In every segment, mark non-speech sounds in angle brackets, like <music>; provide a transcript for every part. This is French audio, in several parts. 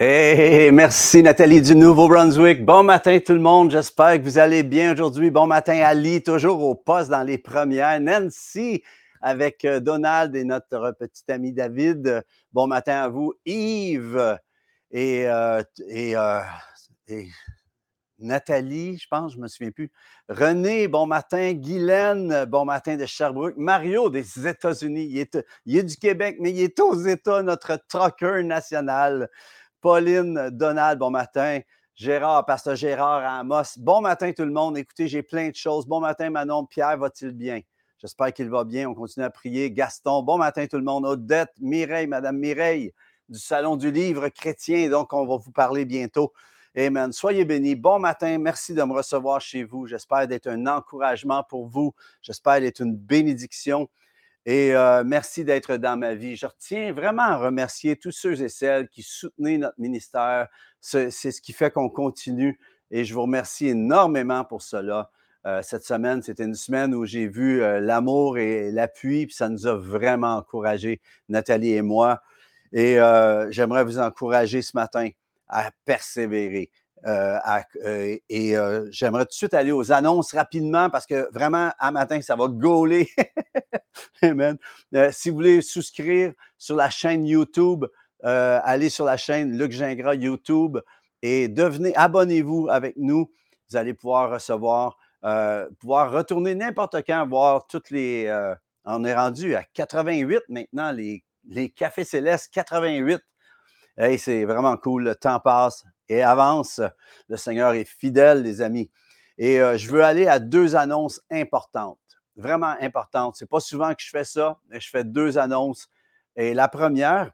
Hey, merci Nathalie du Nouveau-Brunswick. Bon matin tout le monde, j'espère que vous allez bien aujourd'hui. Bon matin Ali, toujours au poste dans les premières. Nancy avec euh, Donald et notre petit ami David. Bon matin à vous. Yves et, euh, euh, et, Nathalie, je pense, je ne me souviens plus. René, bon matin. Guylaine, bon matin de Sherbrooke. Mario des États-Unis, il est, il est du Québec, mais il est aux États, notre trucker national. Pauline, Donald, bon matin. Gérard, Pasteur Gérard Amos, bon matin tout le monde. Écoutez, j'ai plein de choses. Bon matin Manon, Pierre, va-t-il bien? J'espère qu'il va bien. On continue à prier. Gaston, bon matin tout le monde. Odette, Mireille, Madame Mireille du Salon du Livre chrétien. Donc, on va vous parler bientôt. Amen. Soyez bénis. Bon matin. Merci de me recevoir chez vous. J'espère d'être un encouragement pour vous. J'espère d'être une bénédiction. Et euh, merci d'être dans ma vie. Je retiens vraiment à remercier tous ceux et celles qui soutenaient notre ministère. C'est ce qui fait qu'on continue. Et je vous remercie énormément pour cela. Euh, cette semaine, c'était une semaine où j'ai vu euh, l'amour et l'appui, puis ça nous a vraiment encouragés, Nathalie et moi. Et j'aimerais vous encourager ce matin à persévérer. Euh, euh, et euh, j'aimerais tout de suite aller aux annonces rapidement parce que vraiment, à matin, ça va gauler. <laughs> Amen. si vous voulez souscrire sur la chaîne YouTube, allez sur la chaîne Luc Gingras YouTube et devenez, abonnez-vous avec nous. Vous allez pouvoir recevoir, pouvoir retourner n'importe quand, voir toutes les. on est rendu à 88 maintenant, les, les Cafés Célestes 88. Hey, c'est vraiment cool. Le temps passe et avance. Le Seigneur est fidèle, les amis. Et euh, je veux aller à deux annonces importantes, vraiment importantes. Ce n'est pas souvent que je fais ça, mais je fais deux annonces. Et la première,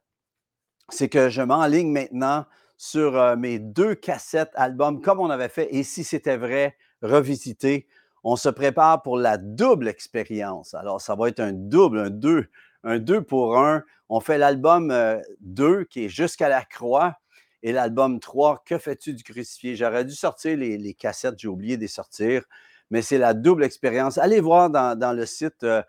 c'est que je m'enligne maintenant sur euh, mes deux cassettes albums, comme on avait fait. Et si c'était vrai, revisiter. On se prépare pour la double expérience. Alors, ça va être un double, un deux, un deux pour un. On fait l'album 2 euh, qui est jusqu'à la croix et l'album 3, Que fais-tu du crucifié? J'aurais dû sortir les, cassettes, j'ai oublié de les sortir, mais c'est la double expérience. Allez voir dans, le site euh,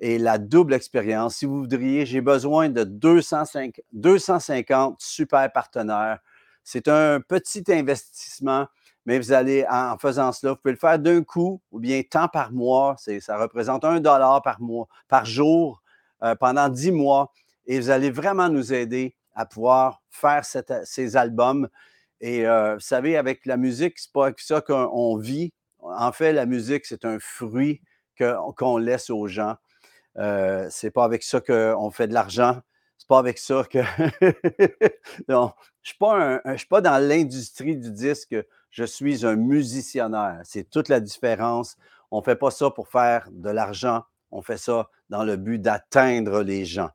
et la double expérience. Si vous voudriez, j'ai besoin de 250, 250 super partenaires. C'est un petit investissement, mais vous allez, en faisant cela, vous pouvez le faire d'un coup ou bien tant par mois. Ça représente un dollar par mois, par jour, euh, pendant dix mois. Et vous allez vraiment nous aider à pouvoir faire ces albums. Et euh, vous savez, avec la musique, c'est pas avec ça qu'on vit. En fait, la musique, c'est un fruit qu'on laisse aux gens. Euh, c'est pas avec ça qu'on fait de l'argent. C'est pas avec ça que. <laughs> non, je ne suis, pas dans l'industrie du disque. Je suis un musiciennaire. C'est toute la différence. On ne fait pas ça pour faire de l'argent. On fait ça dans le but d'atteindre les gens.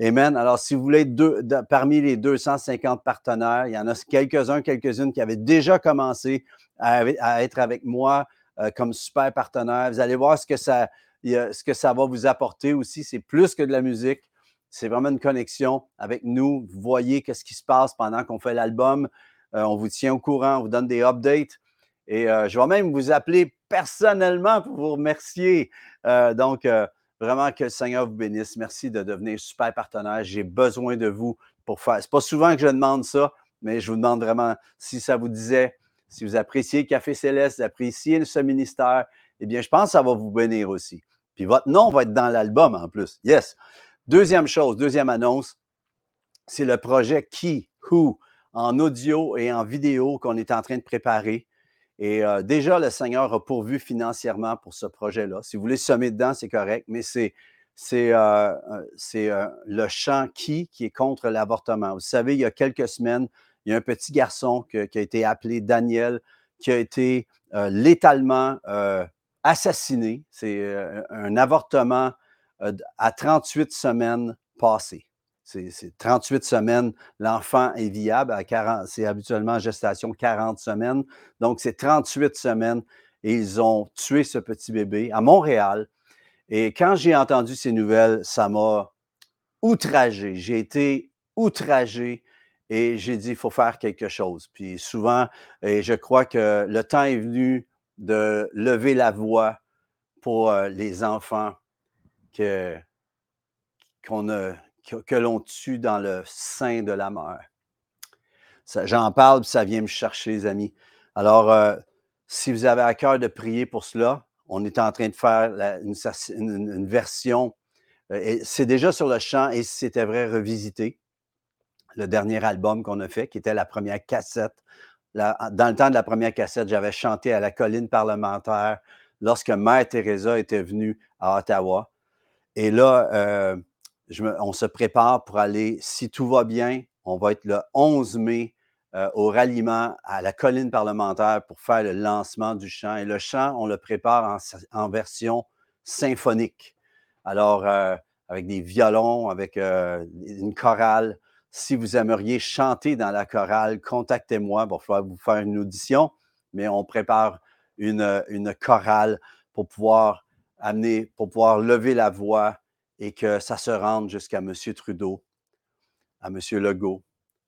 Amen. Alors, si vous voulez être parmi les 250 partenaires, il y en a quelques-uns, quelques-unes qui avaient déjà commencé à, être avec moi euh, comme super partenaire. Vous allez voir ce que ça, ce que ça va vous apporter aussi. C'est plus que de la musique. C'est vraiment une connexion avec nous. Vous voyez qu'est-ce qui se passe pendant qu'on fait l'album. Euh, on vous tient au courant, on vous donne des updates. Et euh, je vais même vous appeler personnellement pour vous remercier. donc, Vraiment que le Seigneur vous bénisse. Merci de devenir super partenaire. J'ai besoin de vous pour faire. C'est pas souvent que je demande ça, mais je vous demande vraiment si ça vous disait, si vous appréciez Café Céleste, appréciez ce ministère, eh bien, je pense que ça va vous bénir aussi. Puis votre nom va être dans l'album en plus. Yes. Deuxième chose, deuxième annonce, c'est le projet Qui, Who, en audio et en vidéo qu'on est en train de préparer. Et euh, déjà, le Seigneur a pourvu financièrement pour ce projet-là. Si vous voulez semer dedans, c'est correct, mais c'est, c'est, euh, euh, le chant qui qui est contre l'avortement. Vous savez, il y a quelques semaines, il y a un petit garçon qui a été appelé Daniel, qui a été létalement assassiné. C'est un avortement à 38 semaines passées. C'est 38 semaines, l'enfant est viable. À c'est habituellement en gestation 40 semaines. Donc, c'est 38 semaines et ils ont tué ce petit bébé à Montréal. Et quand j'ai entendu ces nouvelles, ça m'a outragé. J'ai été outragé et j'ai dit, il faut faire quelque chose. Puis souvent, et je crois que le temps est venu de lever la voix pour euh, les enfants qu'on a, que, l'on tue dans le sein de la mer. J'en parle, ça vient me chercher, les amis. Alors, euh, si vous avez à cœur de prier pour cela, on est en train de faire une, version. Euh, c'est déjà sur le champ et si c'était vrai, revisité. Le dernier album qu'on a fait, qui était la première cassette. dans le temps de la première cassette, j'avais chanté à la colline parlementaire lorsque Mère Teresa était venue à Ottawa. Et là, euh, on se prépare pour aller, si tout va bien, on va être le 11 mai euh, au ralliement à la colline parlementaire pour faire le lancement du chant. Et le chant, on le prépare en, version symphonique. Alors, euh, avec des violons, avec une chorale. Si vous aimeriez chanter dans la chorale, contactez-moi pour vous faire une audition. Mais on prépare une, une chorale pour pouvoir amener, pour pouvoir lever la voix et que ça se rende jusqu'à M. Trudeau, à M. Legault,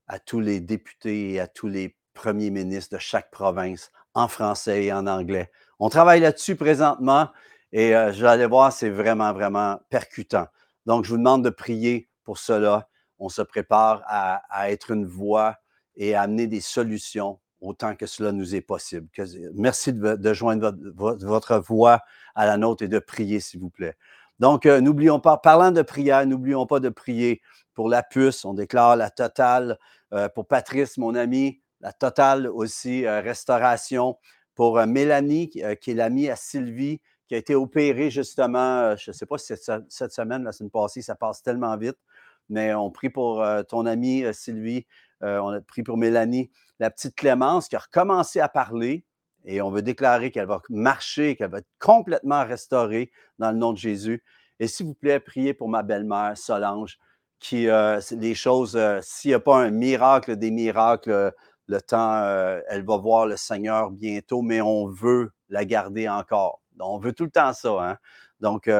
à tous les députés et à tous les premiers ministres de chaque province, en français et en anglais. On travaille là-dessus présentement et euh, aller voir, c'est vraiment, vraiment percutant. Donc, je vous demande de prier pour cela. On se prépare à être une voix et à amener des solutions autant que cela nous est possible. merci de, joindre votre, voix à la nôtre et de prier, s'il vous plaît. Donc, euh, n'oublions pas, parlant de prière, n'oublions pas de prier pour la puce. On déclare la totale euh, pour Patrice, mon ami, la totale aussi euh, restauration pour Mélanie, qui est l'amie à Sylvie, qui a été opérée justement, je ne sais pas si c'est cette semaine, la semaine passée, ça passe tellement vite, mais on prie pour ton amie Sylvie, on a prié pour Mélanie la petite Clémence qui a recommencé à parler et on veut déclarer qu'elle va marcher, qu'elle va être complètement restaurée dans le nom de Jésus. Et s'il vous plaît, priez pour ma belle-mère Solange, qui, euh, les choses, euh, s'il n'y a pas un miracle des miracles, euh, le temps, elle va voir le Seigneur bientôt, mais on veut la garder encore. On veut tout le temps ça. Hein? Donc,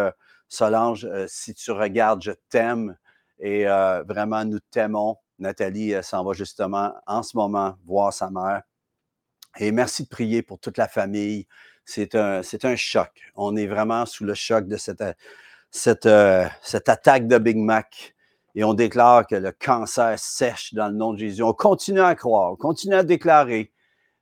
Solange, si tu regardes, je t'aime et vraiment, nous t'aimons. Nathalie s'en va justement en ce moment voir sa mère. Et merci de prier pour toute la famille. C'est un, un choc. On est vraiment sous le choc de cette, cette, euh, cette attaque de Big Mac. Et on déclare que le cancer sèche dans le nom de Jésus. On continue à croire, on continue à déclarer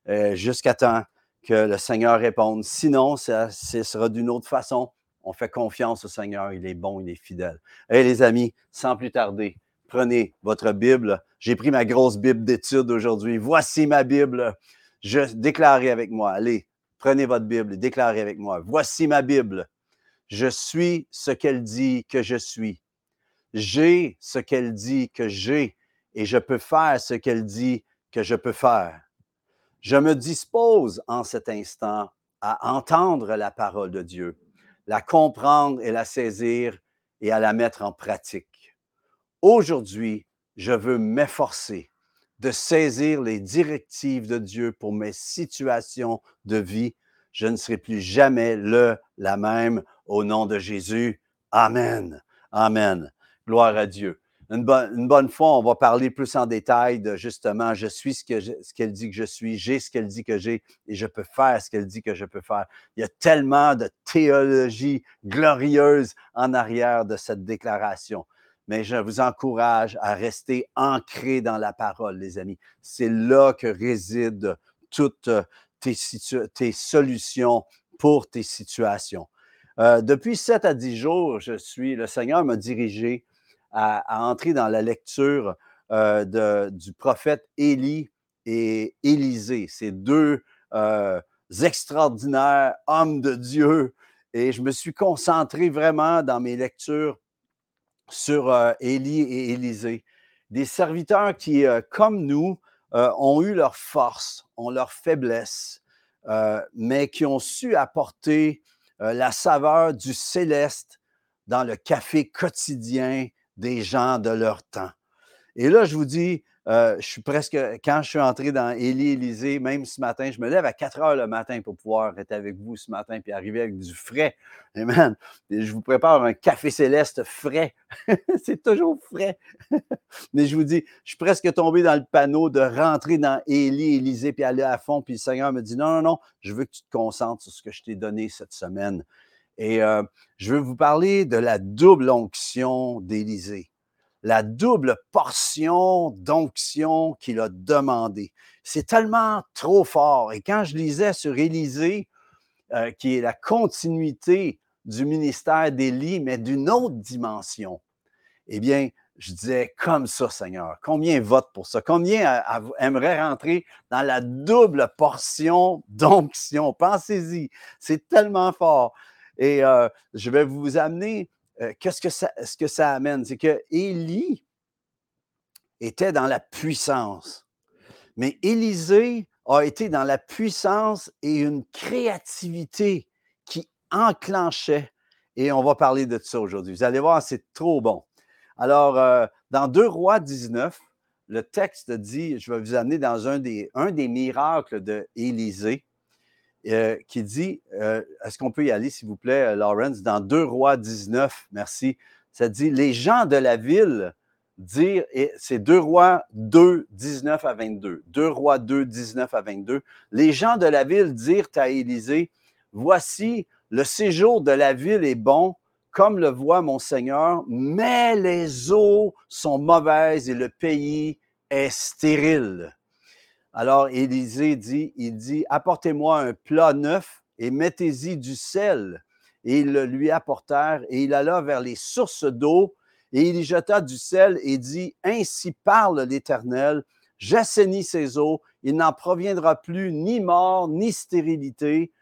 euh, jusqu'à temps que le Seigneur réponde. Sinon, ça, ce sera d'une autre façon. On fait confiance au Seigneur. Il est bon, il est fidèle. Et les amis, sans plus tarder, prenez votre Bible. J'ai pris ma grosse Bible d'études aujourd'hui. Voici ma Bible. Je avec moi. Allez, prenez votre Bible et déclarez avec moi. Voici ma Bible. Je suis ce qu'elle dit que je suis. J'ai ce qu'elle dit que j'ai et je peux faire ce qu'elle dit que je peux faire. Je me dispose en cet instant à entendre la parole de Dieu, la comprendre et la saisir et à la mettre en pratique. Aujourd'hui, je veux m'efforcer de saisir les directives de Dieu pour mes situations de vie. Je ne serai plus jamais le, la même au nom de Jésus. Amen. Amen. Gloire à Dieu. Une, bonne fois, on va parler plus en détail de justement, je suis ce qu'elle ce qu'elle dit que je suis, j'ai ce qu'elle dit que j'ai et je peux faire ce qu'elle dit que je peux faire. Il y a tellement de théologie glorieuse en arrière de cette déclaration mais je vous encourage à rester ancré dans la parole, les amis. C'est là que résident toutes euh, tes, solutions pour tes situations. Euh, depuis 7 à 10 jours, je suis, le Seigneur m'a dirigé à, entrer dans la lecture euh, du prophète Élie et Élisée, ces deux extraordinaires hommes de Dieu. Et je me suis concentré vraiment dans mes lectures sur euh, Élie et Élisée. Des serviteurs qui, euh, comme nous, euh, ont eu leur force, ont leur faiblesse, mais qui ont su apporter la saveur du céleste dans le café quotidien des gens de leur temps. Et là, je vous dis, euh, je suis presque, quand je suis entré dans Élie Élysée, même ce matin, je me lève à 4 heures le matin pour pouvoir être avec vous ce matin puis arriver avec du frais. Amen. je vous prépare un café céleste frais. <laughs> c'est toujours frais. <laughs> Mais je vous dis, je suis presque tombé dans le panneau de rentrer dans Élie Élysée puis aller à fond. Puis le Seigneur me dit non, non, non, je veux que tu te concentres sur ce que je t'ai donné cette semaine. Et euh, je veux vous parler de la double onction d'Élysée la double portion d'onction qu'il a demandé. C'est tellement trop fort. Et quand je lisais sur Élisée, euh, qui est la continuité du ministère d'Élie, mais d'une autre dimension, eh bien, je disais comme ça, Seigneur. Combien vote pour ça? Combien aimerait rentrer dans la double portion d'onction? Pensez-y. C'est tellement fort. Et euh, je vais vous amener euh, qu'est-ce que ça, amène? C'est que Élie était dans la puissance. Mais Élisée a été dans la puissance et une créativité qui enclenchait. Et on va parler de ça aujourd'hui. Vous allez voir, c'est trop bon. Alors, euh, dans 2 Rois 19, le texte dit, je vais vous amener dans un des, miracles de euh, qui dit, euh, est-ce qu'on peut y aller, s'il vous plaît, Lawrence, dans 2 Rois 19, merci. Ça dit, les gens de la ville dirent, et c'est 2 Rois 2, 19 à 22. 2 Rois 2, 19 à 22. Les gens de la ville dirent à Élisée, voici, le séjour de la ville est bon, comme le voit mon Seigneur, mais les eaux sont mauvaises et le pays est stérile. Alors Élisée dit, il dit, apportez-moi un plat neuf et mettez-y du sel. Et ils le lui apportèrent et il alla vers les sources d'eau et il y jeta du sel et dit, ainsi parle l'Éternel, j'assainis ces eaux, il n'en proviendra plus ni mort ni stérilité,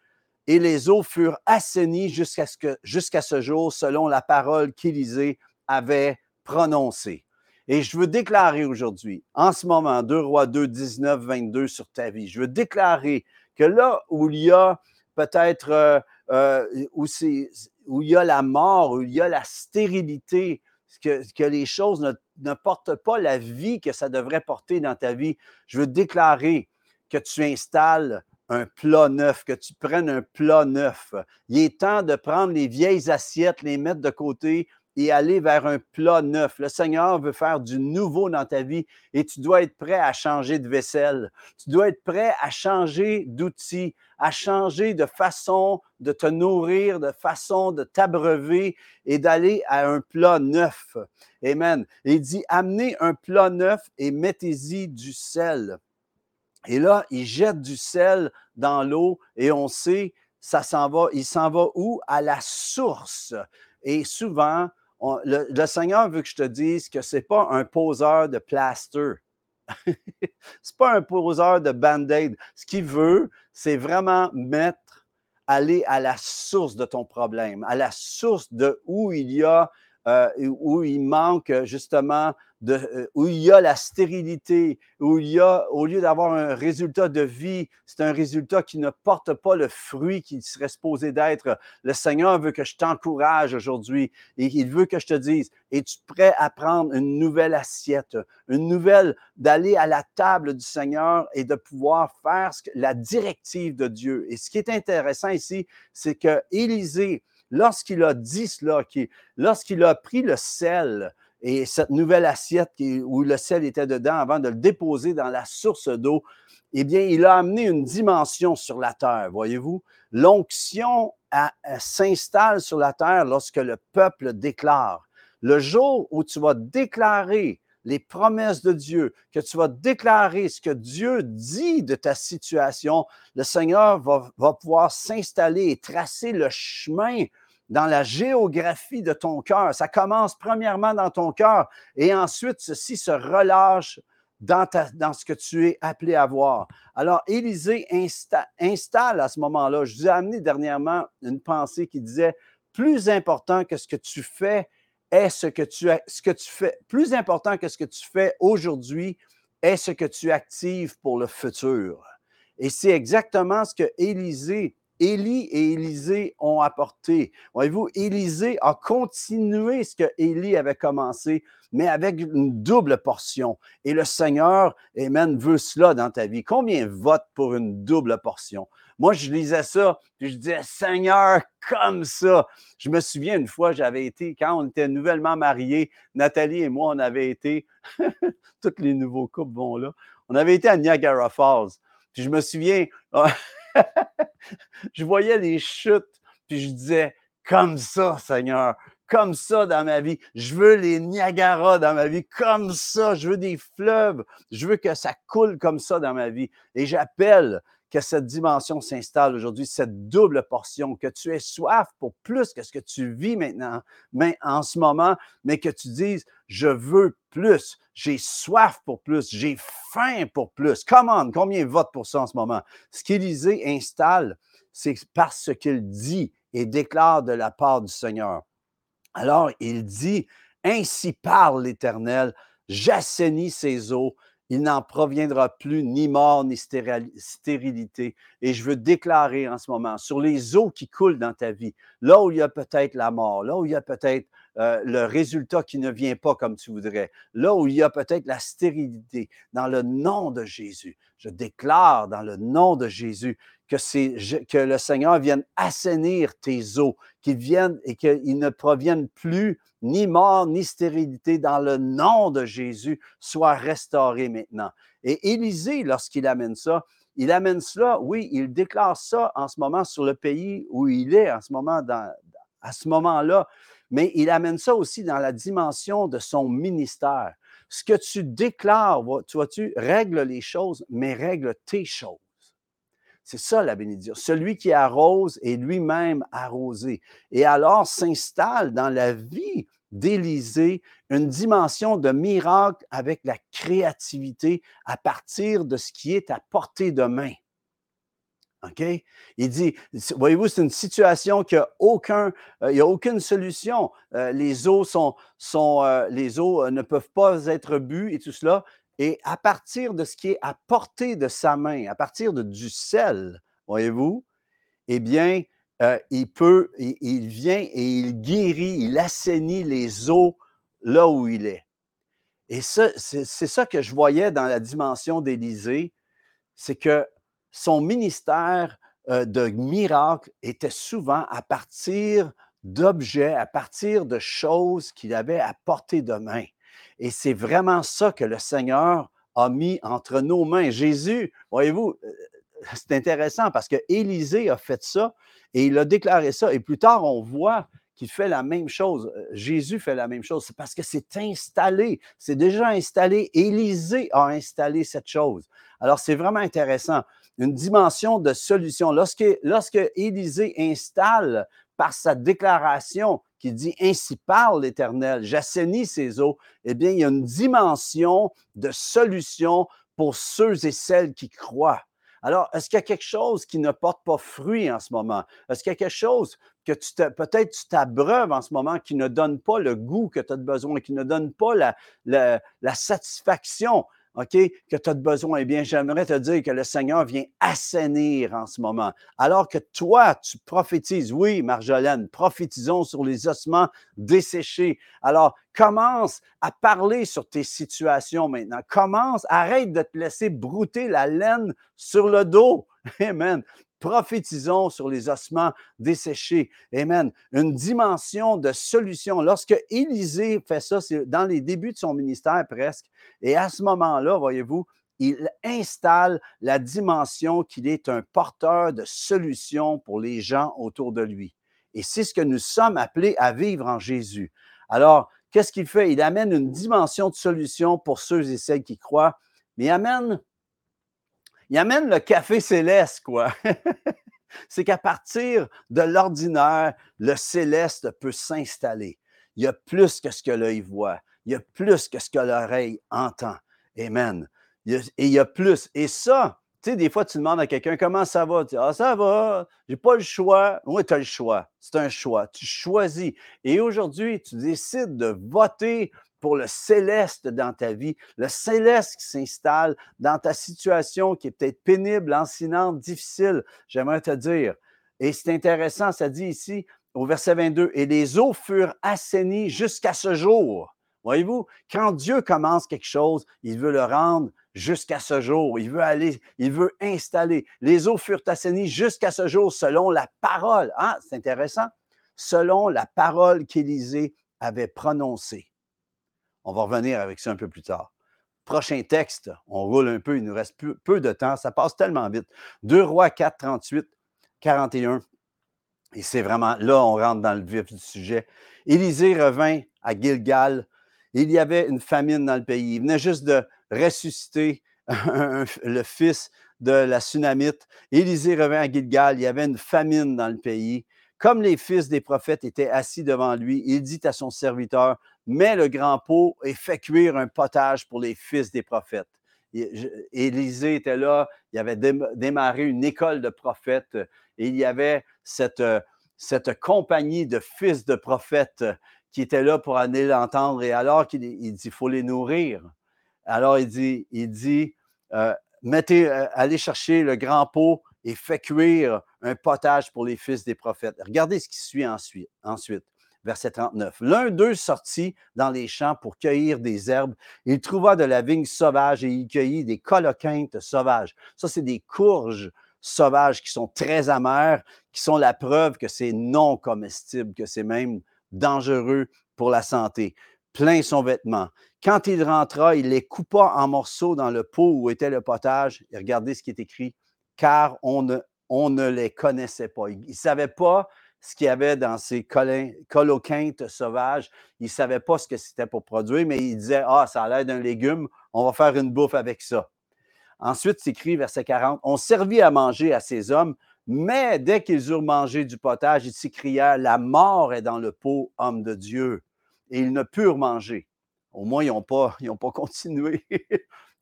et les eaux furent assainies jusqu'à ce, ce jour, selon la parole qu'Élisée avait prononcée. Et je veux déclarer aujourd'hui, en ce moment, 2 Rois 2, 19, 22 sur ta vie, je veux déclarer que là où il y a peut-être, euh, euh, où, il y a la mort, où il y a la stérilité, que, que les choses ne, ne, portent pas la vie que ça devrait porter dans ta vie, je veux déclarer que tu installes un plat neuf, que tu prennes un plat neuf. Il est temps de prendre les vieilles assiettes, les mettre de côté et aller vers un plat neuf. Le Seigneur veut faire du nouveau dans ta vie et tu dois être prêt à changer de vaisselle. Tu dois être prêt à changer d'outils, à changer de façon de te nourrir, de façon de t'abreuver et d'aller à un plat neuf. Amen. il dit, amenez un plat neuf et mettez-y du sel. Et là, il jette du sel dans l'eau et on sait, ça s'en va, il s'en va où? À la source. Et souvent, le, Seigneur veut que je te dise que ce n'est pas un poseur de plaster. <laughs> c'est pas un poseur de band-aid. Ce qu'il veut, c'est vraiment mettre, aller à la source de ton problème, à la source de où il y a, euh, où il manque justement euh, où il y a la stérilité, où il y a, au lieu d'avoir un résultat de vie, c'est un résultat qui ne porte pas le fruit qui serait supposé d'être. Le Seigneur veut que je t'encourage aujourd'hui et il veut que je te dise, es-tu prêt à prendre une nouvelle assiette, une nouvelle, d'aller à la table du Seigneur et de pouvoir faire la directive de Dieu? Et ce qui est intéressant ici, c'est que Élisée, lorsqu'il a dit cela, lorsqu'il a pris le sel, et cette nouvelle assiette où le sel était dedans avant de le déposer dans la source d'eau, eh bien, il a amené une dimension sur la terre, voyez-vous? L'onction s'installe sur la terre lorsque le peuple déclare. Le jour où tu vas déclarer les promesses de Dieu, que tu vas déclarer ce que Dieu dit de ta situation, le Seigneur va pouvoir s'installer et tracer le chemin dans la géographie de ton cœur. Ça commence premièrement dans ton cœur et ensuite ceci se relâche dans, ce que tu es appelé à voir. Alors, Élisée installe à ce moment-là, je vous ai amené dernièrement une pensée qui disait, plus important que ce que tu fais est ce que tu, ce que tu fais, plus important que ce que tu fais aujourd'hui est ce que tu actives pour le futur. Et c'est exactement ce que Élisée Élie et Élisée ont apporté. Voyez-vous, Élisée a continué ce que Élie avait commencé, mais avec une double portion. Et le Seigneur, Amen, veut cela dans ta vie. Combien vote pour une double portion? Moi, je lisais ça, puis je disais, Seigneur, comme ça. Je me souviens une fois, j'avais été, quand on était nouvellement mariés, Nathalie et moi, on avait été, <laughs> tous les nouveaux couples vont là, on avait été à Niagara Falls. Puis je me souviens, <laughs> <laughs> je voyais les chutes, puis je disais, comme ça, Seigneur, comme ça dans ma vie. Je veux les Niagara dans ma vie comme ça. Je veux des fleuves. Je veux que ça coule comme ça dans ma vie. Et j'appelle que cette dimension s'installe aujourd'hui, cette double portion, que tu aies soif pour plus que ce que tu vis maintenant, mais en ce moment, mais que tu dises, je veux plus, j'ai soif pour plus, j'ai faim pour plus. Comment? Combien vote pour ça en ce moment? Ce qu'Élisée installe, c'est parce qu'il dit et déclare de la part du Seigneur. Alors, il dit, ainsi parle l'Éternel, j'assainis ses eaux, il n'en proviendra plus ni mort ni stérilité. Et je veux déclarer en ce moment sur les eaux qui coulent dans ta vie, là où il y a peut-être la mort, là où il y a peut-être euh, le résultat qui ne vient pas comme tu voudrais, là où il y a peut-être la stérilité, dans le nom de Jésus, je déclare dans le nom de Jésus que, le Seigneur vienne assainir tes eaux, qu'ils viennent et qu'ils ne proviennent plus ni mort, ni stérilité, dans le nom de Jésus, soit restauré maintenant. Et Élisée, lorsqu'il amène ça, il amène cela, oui, il déclare ça en ce moment sur le pays où il est, en ce moment, à ce moment-là, mais il amène ça aussi dans la dimension de son ministère. Ce que tu déclares, tu vois-tu, règle les choses, mais règle tes choses. C'est ça la bénédiction. Celui qui arrose est lui-même arrosé. Et alors s'installe dans la vie d'Élisée une dimension de miracle avec la créativité à partir de ce qui est à portée de main. OK? Il dit, voyez-vous, c'est une situation qui aucun, euh, n'y a aucune solution. Euh, les eaux sont, sont euh, les eaux ne peuvent pas être bues et tout cela. Et à partir de ce qui est à portée de sa main, à partir de, du sel, voyez-vous, eh bien, euh, il peut, il, vient et il guérit, il assainit les eaux là où il est. Et c'est ça que je voyais dans la dimension d'Élysée, c'est que son ministère euh, de miracles était souvent à partir d'objets, à partir de choses qu'il avait à portée de main. Et c'est vraiment ça que le Seigneur a mis entre nos mains. Jésus, voyez-vous, euh, c'est intéressant parce que Élisée a fait ça et il a déclaré ça. Et plus tard, on voit qu'il fait la même chose. Euh, Jésus fait la même chose. C'est parce que c'est installé. C'est déjà installé. Élisée a installé cette chose. Alors, c'est vraiment intéressant. Une dimension de solution. Lorsque, lorsque Élisée installe par sa déclaration qui dit Ainsi parle l'Éternel, j'assainis ses eaux, eh bien, il y a une dimension de solution pour ceux et celles qui croient. Alors, est-ce qu'il y a quelque chose qui ne porte pas fruit en ce moment? Est-ce qu'il y a quelque chose que tu peut-être tu t'abreuves en ce moment qui ne donne pas le goût que tu as besoin, qui ne donne pas la, la satisfaction? OK, que tu as besoin. Eh bien, j'aimerais te dire que le Seigneur vient assainir en ce moment. Alors que toi, tu prophétises. Oui, Marjolaine, prophétisons sur les ossements desséchés. Alors, commence à parler sur tes situations maintenant. Commence, arrête de te laisser brouter la laine sur le dos. <laughs> Amen prophétisons sur les ossements desséchés. Amen. Une dimension de solution. Lorsque Élisée fait ça, c'est dans les débuts de son ministère presque. Et à ce moment-là, voyez-vous, il installe la dimension qu'il est un porteur de solutions pour les gens autour de lui. Et c'est ce que nous sommes appelés à vivre en Jésus. Alors, qu'est-ce qu'il fait? Il amène une dimension de solution pour ceux et celles qui croient, mais amène il amène le café céleste, quoi. <laughs> c'est qu'à partir de l'ordinaire, le céleste peut s'installer. Il y a plus que ce que l'œil voit. Il y a plus que ce que l'oreille entend. Amen. et il y a plus. Et ça, tu sais, des fois, tu demandes à quelqu'un comment ça va? Tu dis, ah, ça va, j'ai pas le choix. Oui, tu as le choix. C'est un choix. Tu choisis. Et aujourd'hui, tu décides de voter pour le céleste dans ta vie, le céleste qui s'installe dans ta situation qui est peut-être pénible, lancinante, difficile, j'aimerais te dire. Et c'est intéressant, ça dit ici au verset 22, et les eaux furent assainies jusqu'à ce jour. Voyez-vous, quand Dieu commence quelque chose, il veut le rendre jusqu'à ce jour. Il veut aller, il veut installer. Les eaux furent assainies jusqu'à ce jour selon la parole. Ah, c'est intéressant. Selon la parole qu'Élisée avait prononcée. On va revenir avec ça un peu plus tard. Prochain texte, on roule un peu, il nous reste peu, de temps, ça passe tellement vite. 2 Rois 4, 38, 41. Et c'est vraiment là, on rentre dans le vif du sujet. Élisée revint à Gilgal. Il y avait une famine dans le pays. Il venait juste de ressusciter <laughs> le fils de la Sunamite. Élisée revint à Gilgal. Il y avait une famine dans le pays. Comme les fils des prophètes étaient assis devant lui, il dit à son serviteur Mets le grand pot et fais cuire un potage pour les fils des prophètes. Élisée était là, il avait démarré une école de prophètes et il y avait cette, cette compagnie de fils de prophètes qui étaient là pour aller l'entendre. Et alors qu'il dit, il faut les nourrir. Alors il dit, il euh, mettez, euh, allez chercher le grand pot et faites cuire un potage pour les fils des prophètes. Regardez ce qui suit ensuite. ensuite verset 39. L'un d'eux sortit dans les champs pour cueillir des herbes. Il trouva de la vigne sauvage et il cueillit des coloquintes sauvages. Ça, c'est des courges sauvages qui sont très amères, qui sont la preuve que c'est non comestible, que c'est même dangereux pour la santé. Plein son vêtement. Quand il rentra, il les coupa en morceaux dans le pot où était le potage. Et regardez ce qui est écrit, car on ne, on ne les connaissait pas. Il ne savait pas ce qu'il y avait dans ces coloquintes sauvages. Il ne savait pas ce que c'était pour produire, mais il disait Ah, ça a l'air d'un légume, on va faire une bouffe avec ça. Ensuite, c'est écrit, verset 40 On servit à manger à ces hommes, mais dès qu'ils eurent mangé du potage, ils s'écrièrent La mort est dans le pot, homme de Dieu. Et ils ne purent manger. Au moins, ils n'ont pas, pas <laughs> continué.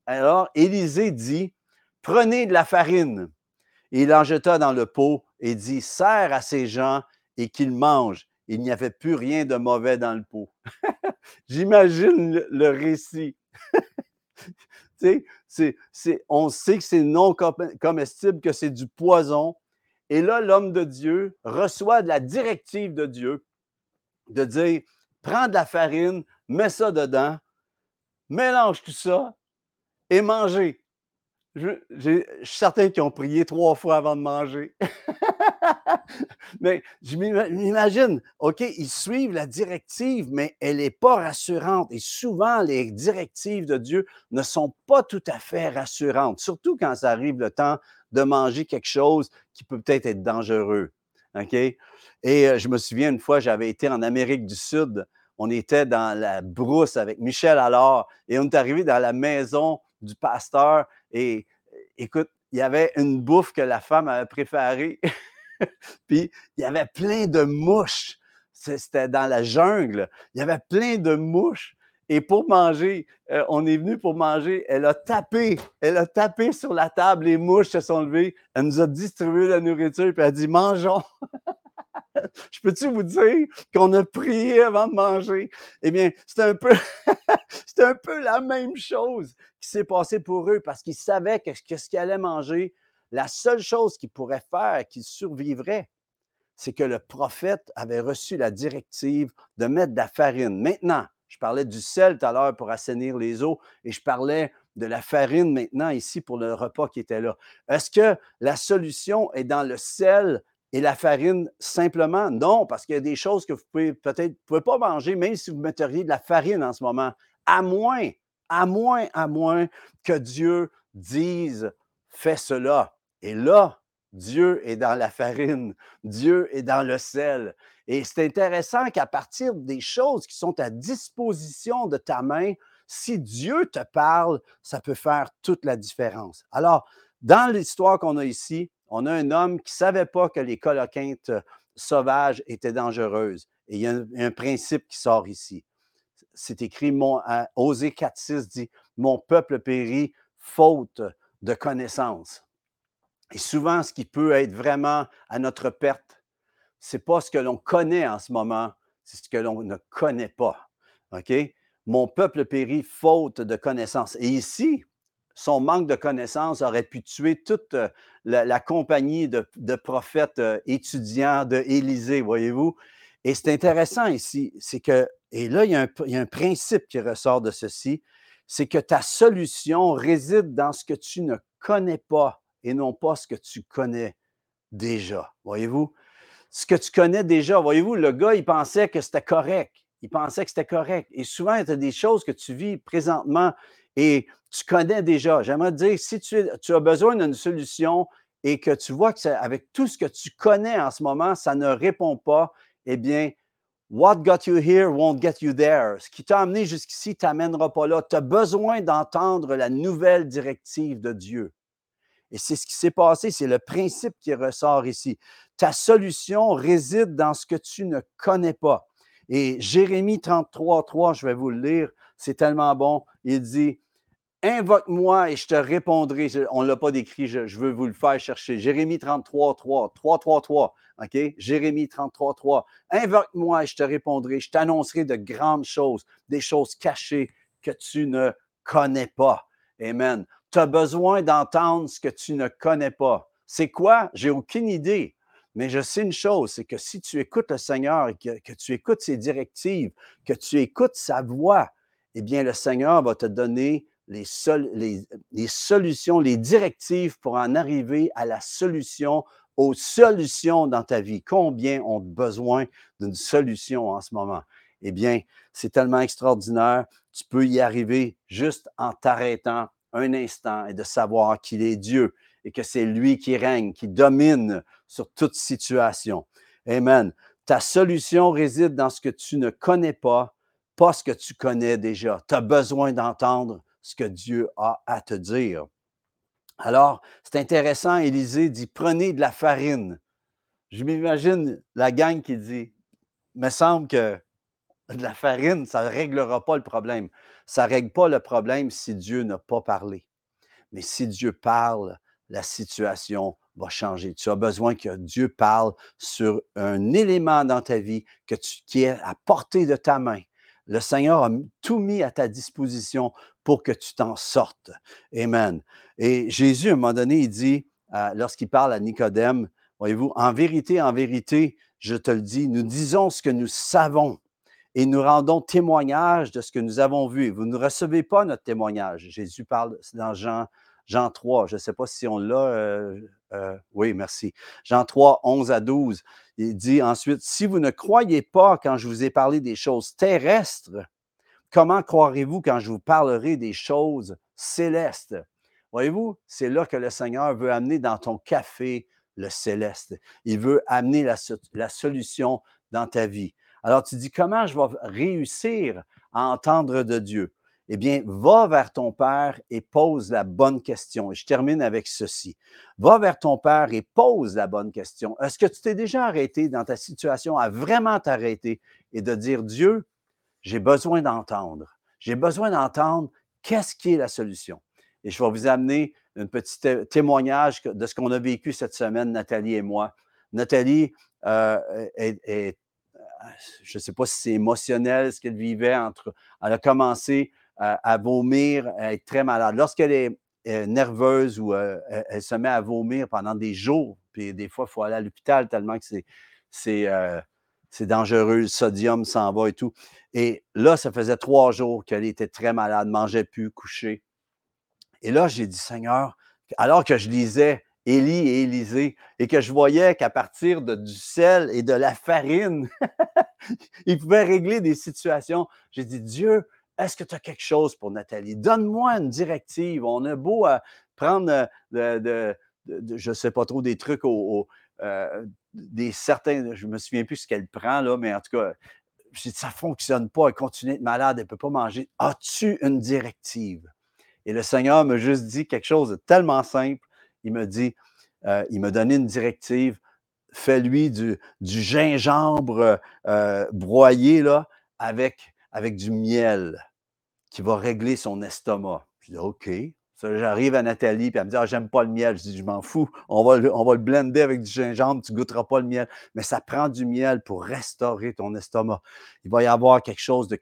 Alors, Élisée dit Prenez de la farine. Et il en jeta dans le pot et dit Sers à ces gens et qu'ils mangent. Il n'y avait plus rien de mauvais dans le pot. <laughs> J'imagine le, récit. <laughs> on sait que c'est non comestible, que c'est du poison. Et là, l'homme de Dieu reçoit de la directive de Dieu de dire prends de la farine, mets ça dedans, mélange tout ça et mangez. Je, suis certain qu'ils ont prié trois fois avant de manger. <laughs> mais je m'imagine, OK, ils suivent la directive, mais elle n'est pas rassurante. Et souvent, les directives de Dieu ne sont pas tout à fait rassurantes, surtout quand ça arrive le temps de manger quelque chose qui peut peut-être être dangereux. OK? Et euh, je me souviens une fois, j'avais été en Amérique du Sud. On était dans la brousse avec Michel alors et on est arrivé dans la maison du pasteur et écoute, il y avait une bouffe que la femme avait préparée. <laughs> <laughs> Puis il y avait plein de mouches. C'était dans la jungle. Il y avait plein de mouches. Et pour manger, euh, on est venu pour manger. Elle a tapé, elle a tapé sur la table. Les mouches se sont levées. Elle nous a distribué la nourriture. Puis elle a dit Mangeons. <laughs> Je peux-tu vous dire qu'on a prié avant de manger? Eh bien, c'est un peu, <laughs> un peu la même chose qui s'est passé pour eux parce qu'ils savaient que, ce qu'ils allaient manger, la seule chose qu'ils pourraient faire, qu'ils survivraient, c'est que le prophète avait reçu la directive de mettre de la farine. Maintenant, je parlais du sel tout à l'heure pour assainir les eaux et je parlais de la farine maintenant ici pour le repas qui était là. Est-ce que la solution est dans le sel et la farine simplement? Non, parce qu'il y a des choses que vous pouvez peut-être pouvez pas manger, même si vous metteriez de la farine en ce moment, à moins, à moins, à moins que Dieu dise fais cela. Et là, Dieu est dans la farine, Dieu est dans le sel. Et c'est intéressant qu'à partir des choses qui sont à disposition de ta main, si Dieu te parle, ça peut faire toute la différence. Alors, dans l'histoire qu'on a ici, on a un homme qui ne savait pas que les coloquintes euh, sauvages étaient dangereuses. Et il y a un, principe qui sort ici. C'est écrit, mon, Osée 4.6 dit, Mon peuple périt faute de connaissance. Et souvent, ce qui peut être vraiment à notre perte, ce n'est pas ce que l'on connaît en ce moment, c'est ce que l'on ne connaît pas. OK? Mon peuple périt faute de connaissance. Et ici, son manque de connaissances aurait pu tuer toute euh, la, compagnie de, prophètes euh, étudiants de Élysée, voyez-vous? Et c'est intéressant ici, c'est que, et là, il y, a un, principe qui ressort de ceci, c'est que ta solution réside dans ce que tu ne connais pas et non pas ce que tu connais déjà, voyez-vous? Ce que tu connais déjà, voyez-vous, le gars, il pensait que c'était correct. Il pensait que c'était correct. Et souvent, il y a des choses que tu vis présentement et tu connais déjà. J'aimerais dire, si tu, as besoin d'une solution et que tu vois que avec tout ce que tu connais en ce moment, ça ne répond pas, eh bien, what got you here won't get you there. Ce qui t'a amené jusqu'ici t'amènera pas là. Tu as besoin d'entendre la nouvelle directive de Dieu. Et c'est ce qui s'est passé, c'est le principe qui ressort ici. Ta solution réside dans ce que tu ne connais pas. Et Jérémie 33, 3, je vais vous le lire, c'est tellement bon. Il dit Invoque-moi et je te répondrai. On ne l'a pas décrit, je, veux vous le faire chercher. Jérémie 33, 3, 3, 3, 3. OK? Jérémie 33, 3. Invoque-moi et je te répondrai. Je t'annoncerai de grandes choses, des choses cachées que tu ne connais pas. Amen. Tu as besoin d'entendre ce que tu ne connais pas. C'est quoi? J'ai aucune idée. Mais je sais une chose, c'est que si tu écoutes le Seigneur et que, tu écoutes ses directives, que tu écoutes sa voix, eh bien, le Seigneur va te donner les, les, solutions, les directives pour en arriver à la solution, aux solutions dans ta vie. Combien ont besoin d'une solution en ce moment? Eh bien, c'est tellement extraordinaire. Tu peux y arriver juste en t'arrêtant un instant et de savoir qu'il est Dieu et que c'est lui qui règne, qui domine sur toute situation. Amen. Ta solution réside dans ce que tu ne connais pas, pas ce que tu connais déjà. Tu as besoin d'entendre ce que Dieu a à te dire. Alors, c'est intéressant, Élisée dit, prenez de la farine. Je m'imagine la gang qui dit, me semble que de la farine, ça ne réglera pas le problème. Ça ne règle pas le problème si Dieu n'a pas parlé. Mais si Dieu parle, la situation va changer. Tu as besoin que Dieu parle sur un élément dans ta vie que tu, qui est à portée de ta main. Le Seigneur a tout mis à ta disposition pour que tu t'en sortes. Amen. Et Jésus, à un moment donné, il dit, euh, lorsqu'il parle à Nicodème, voyez-vous, en vérité, en vérité, je te le dis, nous disons ce que nous savons et nous rendons témoignage de ce que nous avons vu. Vous ne recevez pas notre témoignage. Jésus parle dans Jean, Jean 3. Je ne sais pas si on l'a. Euh, euh, oui, merci. Jean 3, 11 à 12. Il dit ensuite, si vous ne croyez pas quand je vous ai parlé des choses terrestres, comment croirez-vous quand je vous parlerai des choses célestes? Voyez-vous, c'est là que le Seigneur veut amener dans ton café le céleste. Il veut amener la, la solution dans ta vie. Alors tu dis, comment je vais réussir à entendre de Dieu? Eh bien, va vers ton Père et pose la bonne question. Et je termine avec ceci. Va vers ton Père et pose la bonne question. Est-ce que tu t'es déjà arrêté dans ta situation à vraiment t'arrêter et de dire, Dieu, j'ai besoin d'entendre. J'ai besoin d'entendre qu'est-ce qui est la solution. Et je vais vous amener un petit témoignage de ce qu'on a vécu cette semaine, Nathalie et moi. Nathalie euh, est je ne sais pas si c'est émotionnel ce qu'elle vivait entre. Elle a commencé à, vomir, à être très malade. Lorsqu'elle est, nerveuse ou euh, elle, se met à vomir pendant des jours, puis des fois, il faut aller à l'hôpital tellement que c'est, euh, c'est, dangereux, le sodium s'en va et tout. Et là, ça faisait trois jours qu'elle était très malade, mangeait plus, couchée. Et là, j'ai dit, Seigneur, alors que je lisais Élie et Élisée, et que je voyais qu'à partir de, du sel et de la farine, <laughs> ils pouvaient régler des situations. J'ai dit, Dieu, est-ce que tu as quelque chose pour Nathalie? Donne-moi une directive. On a beau à prendre de, je ne sais pas trop, des trucs au, euh, des certains, je ne me souviens plus ce qu'elle prend, là, mais en tout cas, dit, ça ne fonctionne pas, elle continue d'être malade, elle ne peut pas manger. As-tu une directive? Et le Seigneur m'a juste dit quelque chose de tellement simple il me dit, euh, il m'a donné une directive, fais-lui du, gingembre euh, broyé avec, du miel qui va régler son estomac. Je dis, OK. J'arrive à Nathalie, puis elle me dit ah, J'aime pas le miel. Je dis Je m'en fous. On va, on va le blender avec du gingembre, tu goûteras pas le miel. Mais ça prend du miel pour restaurer ton estomac. Il va y avoir quelque chose de,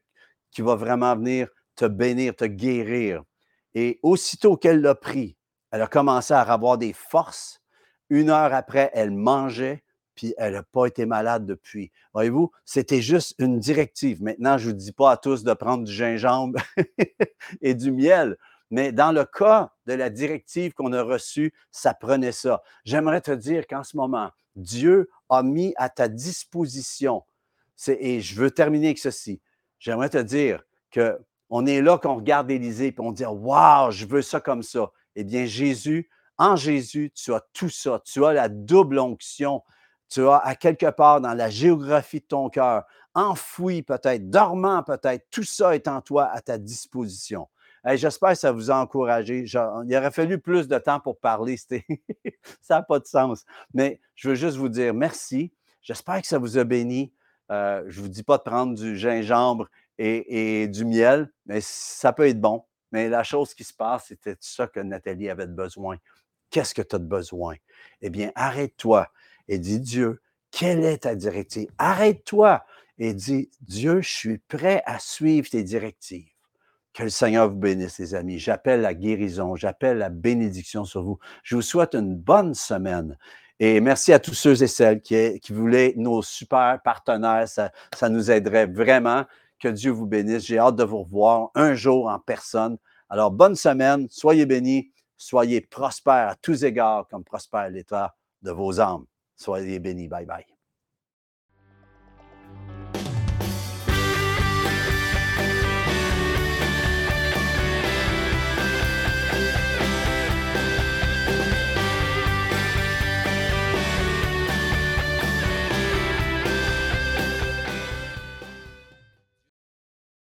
qui va vraiment venir te bénir, te guérir. Et aussitôt qu'elle l'a pris, elle a commencé à avoir des forces. Une heure après, elle mangeait, puis elle n'a pas été malade depuis. Voyez-vous, c'était juste une directive. Maintenant, je ne vous dis pas à tous de prendre du gingembre <laughs> et du miel, mais dans le cas de la directive qu'on a reçue, ça prenait ça. J'aimerais te dire qu'en ce moment, Dieu a mis à ta disposition, et je veux terminer avec ceci, j'aimerais te dire qu'on est là, qu'on regarde Élisée, puis on dit Waouh, je veux ça comme ça eh bien, Jésus En Jésus, tu as tout ça. Tu as la double onction. Tu as à quelque part dans la géographie de ton cœur, enfoui peut-être, dormant peut-être, tout ça est en toi à ta disposition. J'espère que ça vous a encouragé. il aurait fallu plus de temps pour parler. <laughs> ça n'a pas de sens. Mais je veux juste vous dire merci. J'espère que ça vous a béni. Euh, je ne vous dis pas de prendre du gingembre et, du miel, mais ça peut être bon. Mais la chose qui se passe, c'était ça que Nathalie avait besoin. Qu'est-ce que tu as de besoin? Eh bien, arrête-toi et dis Dieu, quelle est ta directive? Arrête-toi et dis Dieu, je suis prêt à suivre tes directives. Que le Seigneur vous bénisse, les amis. J'appelle la guérison, j'appelle la bénédiction sur vous. Je vous souhaite une bonne semaine. Et merci à tous ceux et celles qui, qui voulaient nos super partenaires. Ça, ça nous aiderait vraiment. Que Dieu vous bénisse. J'ai hâte de vous revoir un jour en personne. Alors, bonne semaine. Soyez bénis. Soyez prospères à tous égards, comme prospère l'état de vos âmes. Soyez bénis. Bye bye.